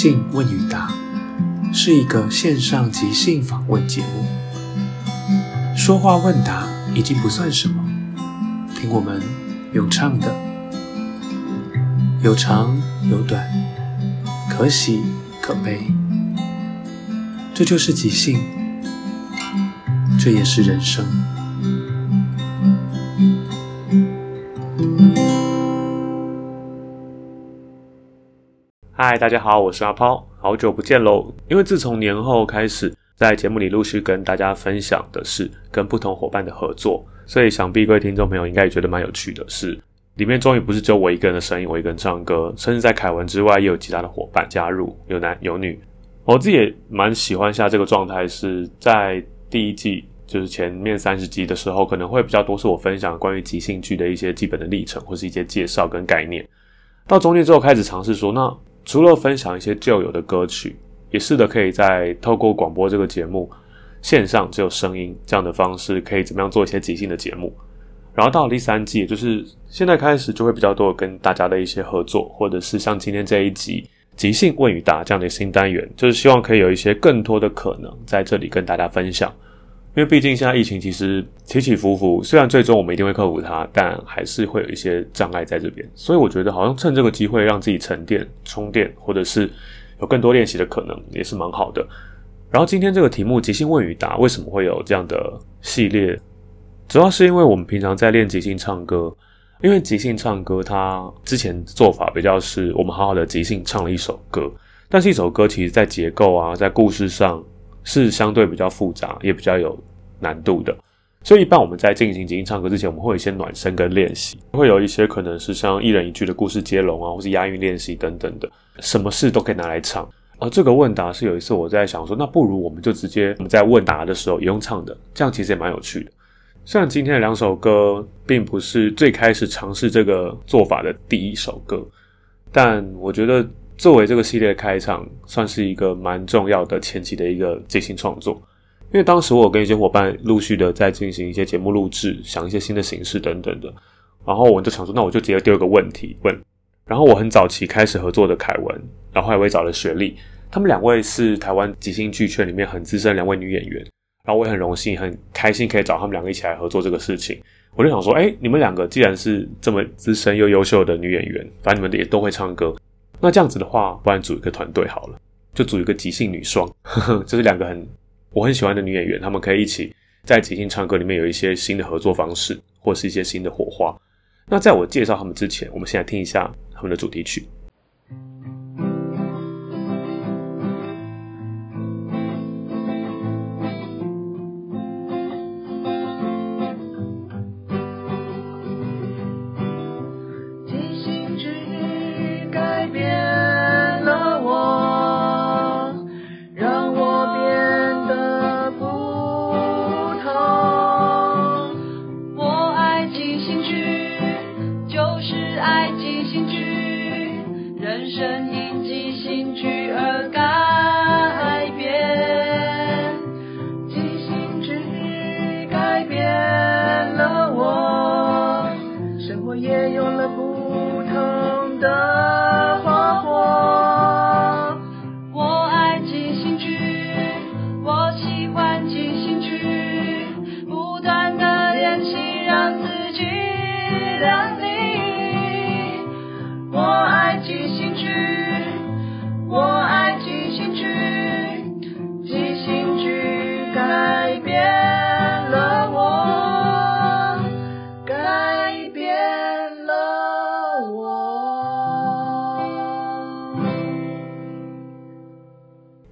兴问与答是一个线上即兴访问节目，说话问答已经不算什么，听我们有唱的，有长有短，可喜可悲，这就是即兴，这也是人生。嗨，大家好，我是阿抛，好久不见喽！因为自从年后开始，在节目里陆续跟大家分享的是跟不同伙伴的合作，所以想必各位听众朋友应该也觉得蛮有趣的。是里面终于不是只有我一个人的声音，我一个人唱歌，甚至在凯文之外也有其他的伙伴加入，有男有女。我自己也蛮喜欢下这个状态，是在第一季就是前面三十集的时候，可能会比较多是我分享关于即兴剧的一些基本的历程，或是一些介绍跟概念。到中间之后开始尝试说，那除了分享一些旧有的歌曲，也试着可以在透过广播这个节目，线上只有声音这样的方式，可以怎么样做一些即兴的节目。然后到了第三季，就是现在开始就会比较多跟大家的一些合作，或者是像今天这一集即兴问与答这样的新单元，就是希望可以有一些更多的可能在这里跟大家分享。因为毕竟现在疫情其实起起伏伏，虽然最终我们一定会克服它，但还是会有一些障碍在这边。所以我觉得好像趁这个机会让自己沉淀、充电，或者是有更多练习的可能，也是蛮好的。然后今天这个题目即兴问与答为什么会有这样的系列？主要是因为我们平常在练即兴唱歌，因为即兴唱歌它之前做法比较是我们好好的即兴唱了一首歌，但是一首歌其实在结构啊，在故事上。是相对比较复杂，也比较有难度的。所以一般我们在进行即兴唱歌之前，我们会有一些暖身跟练习，会有一些可能是像一人一句的故事接龙啊，或是押韵练习等等的，什么事都可以拿来唱。而这个问答是有一次我在想说，那不如我们就直接我们在问答的时候也用唱的，这样其实也蛮有趣的。虽然今天的两首歌并不是最开始尝试这个做法的第一首歌，但我觉得。作为这个系列开场，算是一个蛮重要的前期的一个即兴创作。因为当时我跟一些伙伴陆续的在进行一些节目录制，想一些新的形式等等的。然后我就想说，那我就直接丢一个问题问。然后我很早期开始合作的凯文，然后我也找了雪莉，他们两位是台湾即兴剧圈里面很资深两位女演员。然后我也很荣幸、很开心可以找他们两个一起来合作这个事情。我就想说，哎，你们两个既然是这么资深又优秀的女演员，反正你们也都会唱歌。那这样子的话，不然组一个团队好了，就组一个即兴女双，就是两个很我很喜欢的女演员，她们可以一起在即兴唱歌里面有一些新的合作方式，或是一些新的火花。那在我介绍他们之前，我们先来听一下他们的主题曲。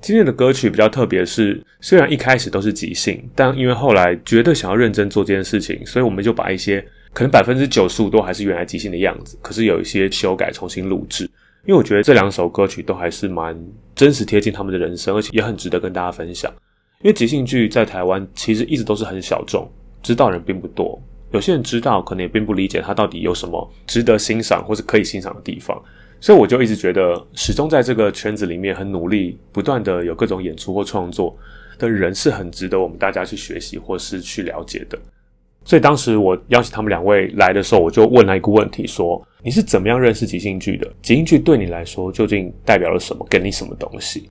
今天的歌曲比较特别，是虽然一开始都是即兴，但因为后来觉得想要认真做这件事情，所以我们就把一些可能百分之九十五都还是原来即兴的样子，可是有一些修改重新录制。因为我觉得这两首歌曲都还是蛮真实贴近他们的人生，而且也很值得跟大家分享。因为即兴剧在台湾其实一直都是很小众，知道人并不多。有些人知道，可能也并不理解它到底有什么值得欣赏或是可以欣赏的地方。所以我就一直觉得，始终在这个圈子里面很努力，不断的有各种演出或创作的人，是很值得我们大家去学习或是去了解的。所以当时我邀请他们两位来的时候，我就问了一个问题：说你是怎么样认识即兴剧的？即兴剧对你来说究竟代表了什么？给你什么东西？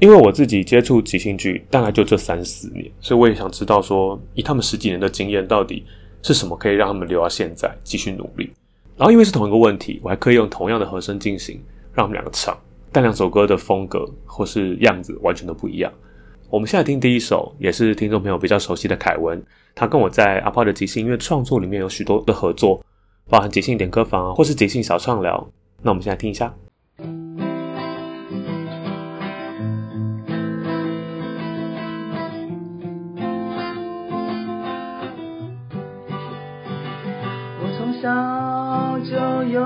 因为我自己接触即兴剧大概就这三四年，所以我也想知道说，以他们十几年的经验，到底是什么可以让他们留到现在继续努力？然后因为是同一个问题，我还可以用同样的和声进行，让我们两个唱，但两首歌的风格或是样子完全都不一样。我们现在听第一首，也是听众朋友比较熟悉的凯文，他跟我在阿炮的即兴音乐创作里面有许多的合作，包含即兴点歌房，或是即兴小畅聊。那我们现在听一下。早就有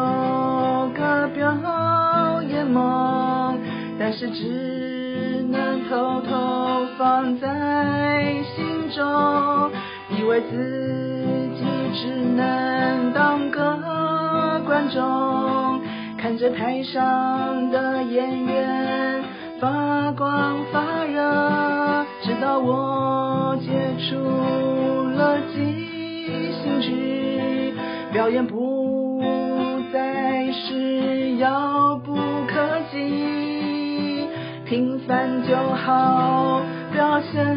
个表演梦，但是只能偷偷放在心中，以为自己只能当个观众，看着台上的演员发光发热，直到我接触了即兴剧。表演不再是遥不可及，平凡就好，表现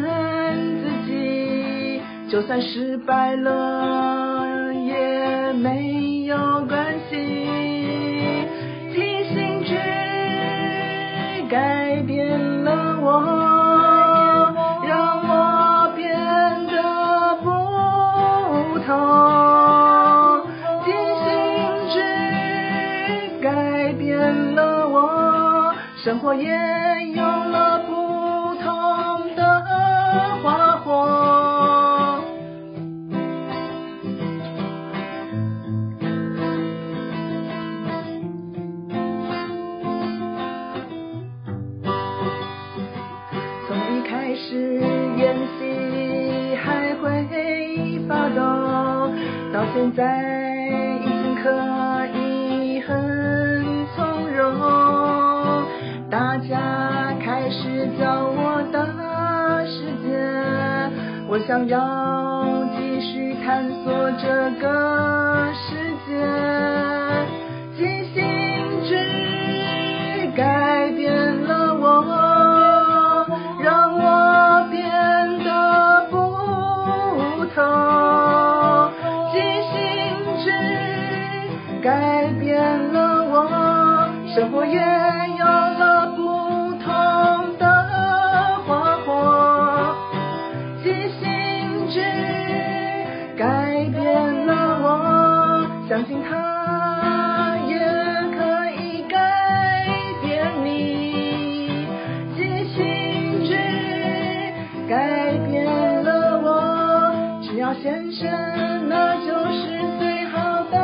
自己，就算失败了也没有关系。即兴剧改变了我。生活也有了不同的花火。从一开始演戏还会发抖，到现在我的世界，我想要继续探索这个世界。即兴剧改变了我，让我变得不同。即兴剧改变了我，生活也。有了想看，那就是最好的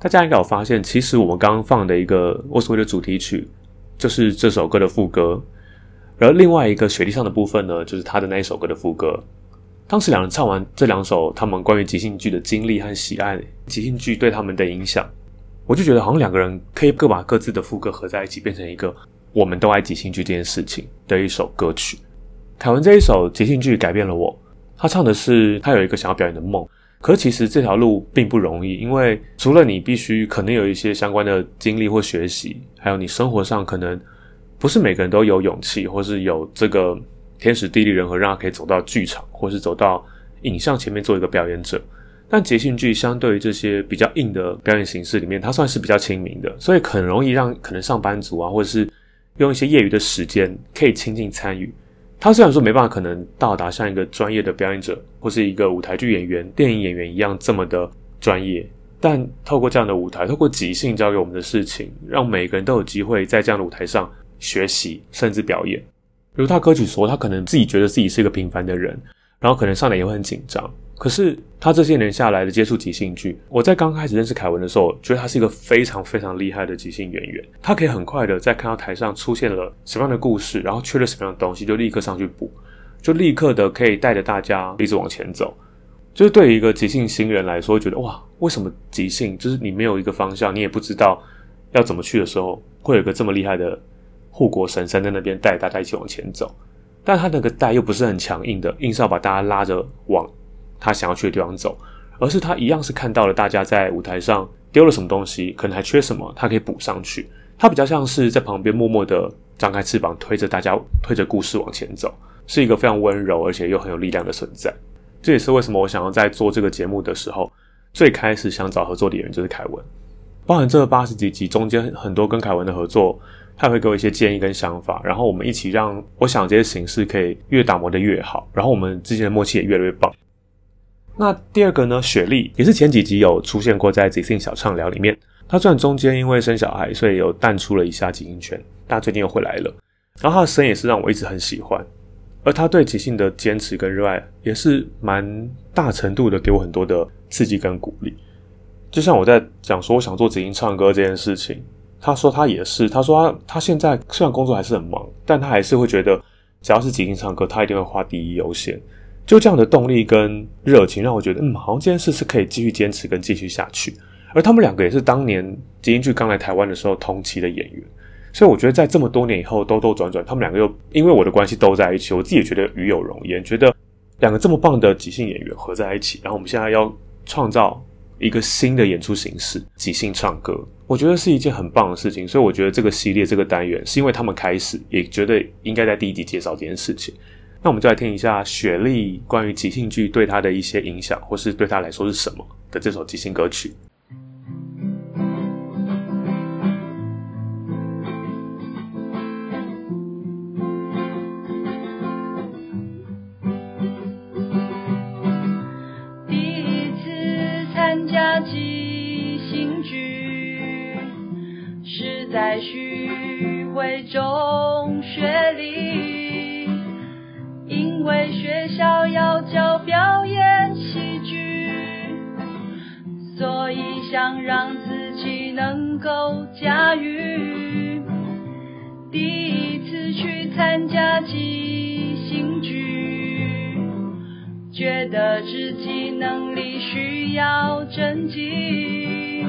大家应该有发现，其实我们刚刚放的一个我所谓的主题曲，就是这首歌的副歌，而另外一个雪地上的部分呢，就是他的那一首歌的副歌。当时两人唱完这两首他们关于即兴剧的经历和喜爱，即兴剧对他们的影响，我就觉得好像两个人可以各把各自的副歌合在一起，变成一个我们都爱即兴剧这件事情的一首歌曲。凯文这一首即兴剧改变了我，他唱的是他有一个想要表演的梦。可其实这条路并不容易，因为除了你必须可能有一些相关的经历或学习，还有你生活上可能不是每个人都有勇气，或是有这个天时地利人和，让他可以走到剧场，或是走到影像前面做一个表演者。但即兴剧相对于这些比较硬的表演形式里面，它算是比较亲民的，所以很容易让可能上班族啊，或者是用一些业余的时间可以亲近参与。他虽然说没办法可能到达像一个专业的表演者或是一个舞台剧演员、电影演员一样这么的专业，但透过这样的舞台，透过即兴教给我们的事情，让每个人都有机会在这样的舞台上学习甚至表演。如他歌曲说，他可能自己觉得自己是一个平凡的人，然后可能上来也会很紧张。可是他这些年下来的接触即兴剧，我在刚开始认识凯文的时候，觉得他是一个非常非常厉害的即兴演员。他可以很快的在看到台上出现了什么样的故事，然后缺了什么样的东西，就立刻上去补，就立刻的可以带着大家一直往前走。就是对于一个即兴新人来说，觉得哇，为什么即兴就是你没有一个方向，你也不知道要怎么去的时候，会有一个这么厉害的护国神山在那边带大家一起往前走？但他那个带又不是很强硬的，硬是要把大家拉着往。他想要去的地方走，而是他一样是看到了大家在舞台上丢了什么东西，可能还缺什么，他可以补上去。他比较像是在旁边默默的张开翅膀，推着大家，推着故事往前走，是一个非常温柔而且又很有力量的存在。这也是为什么我想要在做这个节目的时候，最开始想找合作的演员就是凯文。包含这八十几集中间很多跟凯文的合作，他也会给我一些建议跟想法，然后我们一起让我想这些形式可以越打磨的越好，然后我们之间的默契也越来越棒。那第二个呢？雪莉也是前几集有出现过在即兴小畅聊里面。她虽然中间因为生小孩，所以有淡出了一下即兴圈，但最近又回来了。然后她的声也是让我一直很喜欢，而她对即兴的坚持跟热爱，也是蛮大程度的给我很多的刺激跟鼓励。就像我在讲说我想做即兴唱歌这件事情，他说他也是，他说他他现在虽然工作还是很忙，但他还是会觉得只要是即兴唱歌，他一定会花第一优先。就这样的动力跟热情，让我觉得，嗯，好像这件事是可以继续坚持跟继续下去。而他们两个也是当年即兴剧刚来台湾的时候同期的演员，所以我觉得在这么多年以后兜兜转转，他们两个又因为我的关系都在一起，我自己也觉得与有荣焉。觉得两个这么棒的即兴演员合在一起，然后我们现在要创造一个新的演出形式——即兴唱歌，我觉得是一件很棒的事情。所以我觉得这个系列这个单元是因为他们开始，也觉得应该在第一集介绍这件事情。那我们就来听一下雪莉关于即兴剧对她的一些影响，或是对她来说是什么的这首即兴歌曲。想让自己能够驾驭。第一次去参加即兴剧，觉得自己能力需要增进，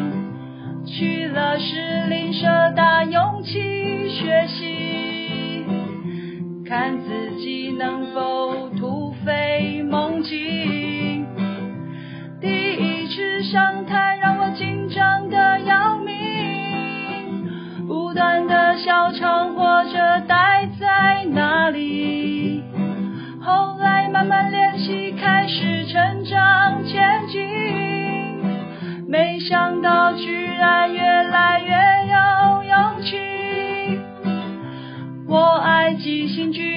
去了士林社大勇气学习，看自己。能否突飞猛进？来越有勇气。我爱即兴剧。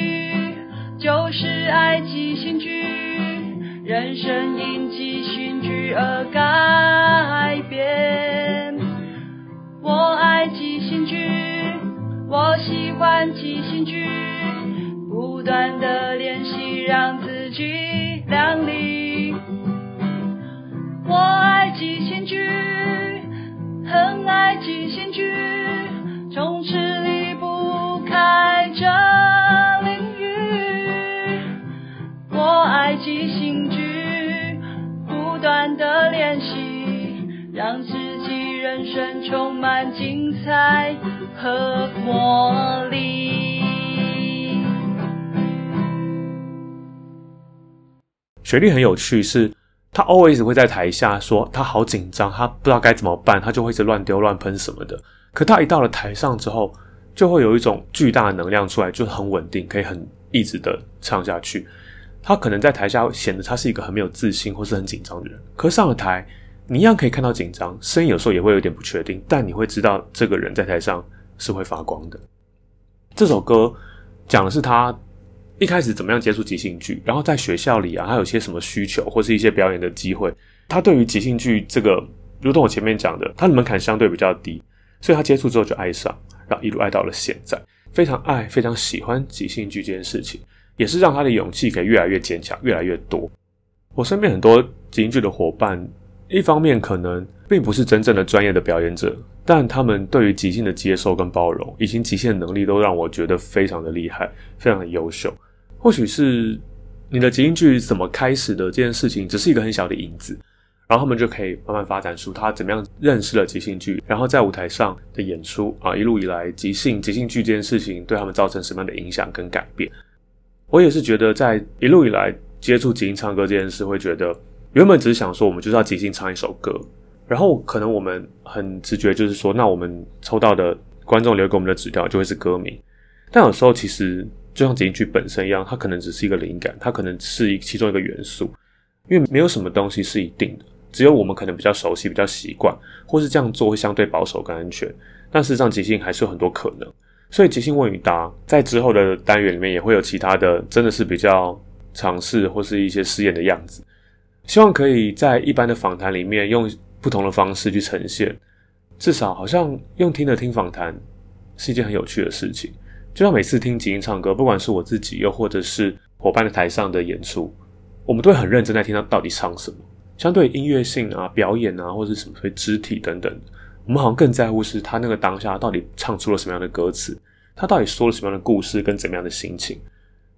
就是爱即兴剧，人生因即兴剧而改变。我爱即兴剧，我喜欢即兴剧，充满精彩和魔力。雪莉很有趣，是她 always 会在台下说她好紧张，她不知道该怎么办，她就会一直乱丢乱喷什么的。可她一到了台上之后，就会有一种巨大的能量出来，就很稳定，可以很一直的唱下去。他可能在台下显得他是一个很没有自信或是很紧张的人，可上了台，你一样可以看到紧张，声音有时候也会有点不确定，但你会知道这个人在台上是会发光的。这首歌讲的是他一开始怎么样接触即兴剧，然后在学校里啊，他有些什么需求或是一些表演的机会。他对于即兴剧这个，如同我前面讲的，他的门槛相对比较低，所以他接触之后就爱上，然后一路爱到了现在，非常爱、非常喜欢即兴剧这件事情，也是让他的勇气可以越来越坚强、越来越多。我身边很多即兴剧的伙伴，一方面可能并不是真正的专业的表演者，但他们对于即兴的接受跟包容，以及即兴的能力，都让我觉得非常的厉害，非常的优秀。或许是你的即兴剧怎么开始的这件事情，只是一个很小的影子。然后他们就可以慢慢发展出他怎么样认识了即兴剧，然后在舞台上的演出啊，一路以来即兴即兴剧这件事情对他们造成什么样的影响跟改变。我也是觉得，在一路以来接触即兴唱歌这件事，会觉得原本只是想说我们就是要即兴唱一首歌，然后可能我们很直觉就是说，那我们抽到的观众留给我们的纸条就会是歌名。但有时候其实就像即兴剧本身一样，它可能只是一个灵感，它可能是一其中一个元素，因为没有什么东西是一定的。只有我们可能比较熟悉、比较习惯，或是这样做会相对保守跟安全。但事实上，即兴还是有很多可能。所以，即兴问与答在之后的单元里面也会有其他的，真的是比较尝试或是一些试验的样子。希望可以在一般的访谈里面用不同的方式去呈现。至少，好像用听的听访谈是一件很有趣的事情。就像每次听即兴唱歌，不管是我自己，又或者是伙伴的台上的演出，我们都会很认真在听他到底唱什么。相对音乐性啊、表演啊，或者什么所以肢体等等，我们好像更在乎是他那个当下到底唱出了什么样的歌词，他到底说了什么样的故事跟怎么样的心情。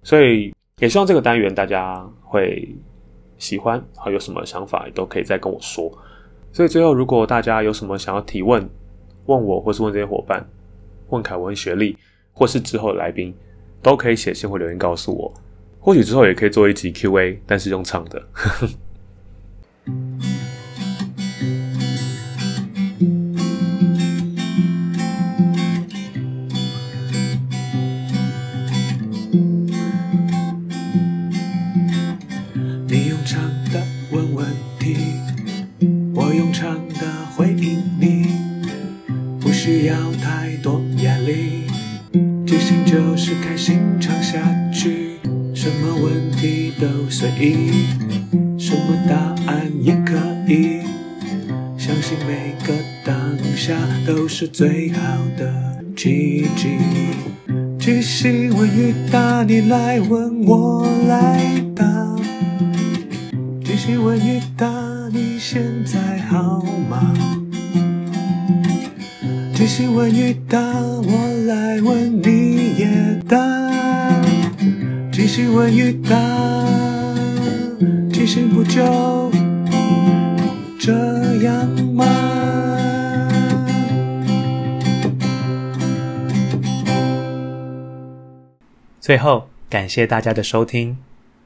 所以也希望这个单元大家会喜欢，好有什么想法也都可以再跟我说。所以最后，如果大家有什么想要提问，问我或是问这些伙伴，问凯文、学历，或是之后的来宾，都可以写信或留言告诉我。或许之后也可以做一集 Q&A，但是用唱的。呵呵我用唱的回应你，不需要太多压力，即兴就是开心唱下去，什么问题都随意，什么答案也可以，相信每个当下都是最好的奇迹。即兴问与答，你来问我来答。即兴问与答，你现在好吗？即兴问与答，我来问你也答。即兴问与答，即兴不就这样吗？最后，感谢大家的收听。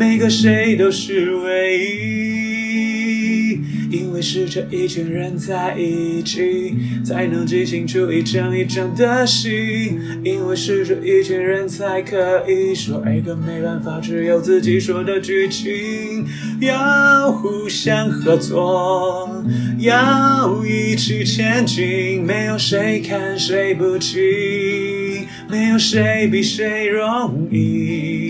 每个谁都是唯一，因为是这一群人在一起，才能即兴出一场一场的戏。因为是这一群人才可以说一个没办法只有自己说的剧情。要互相合作，要一起前进，没有谁看谁不起，没有谁比谁容易。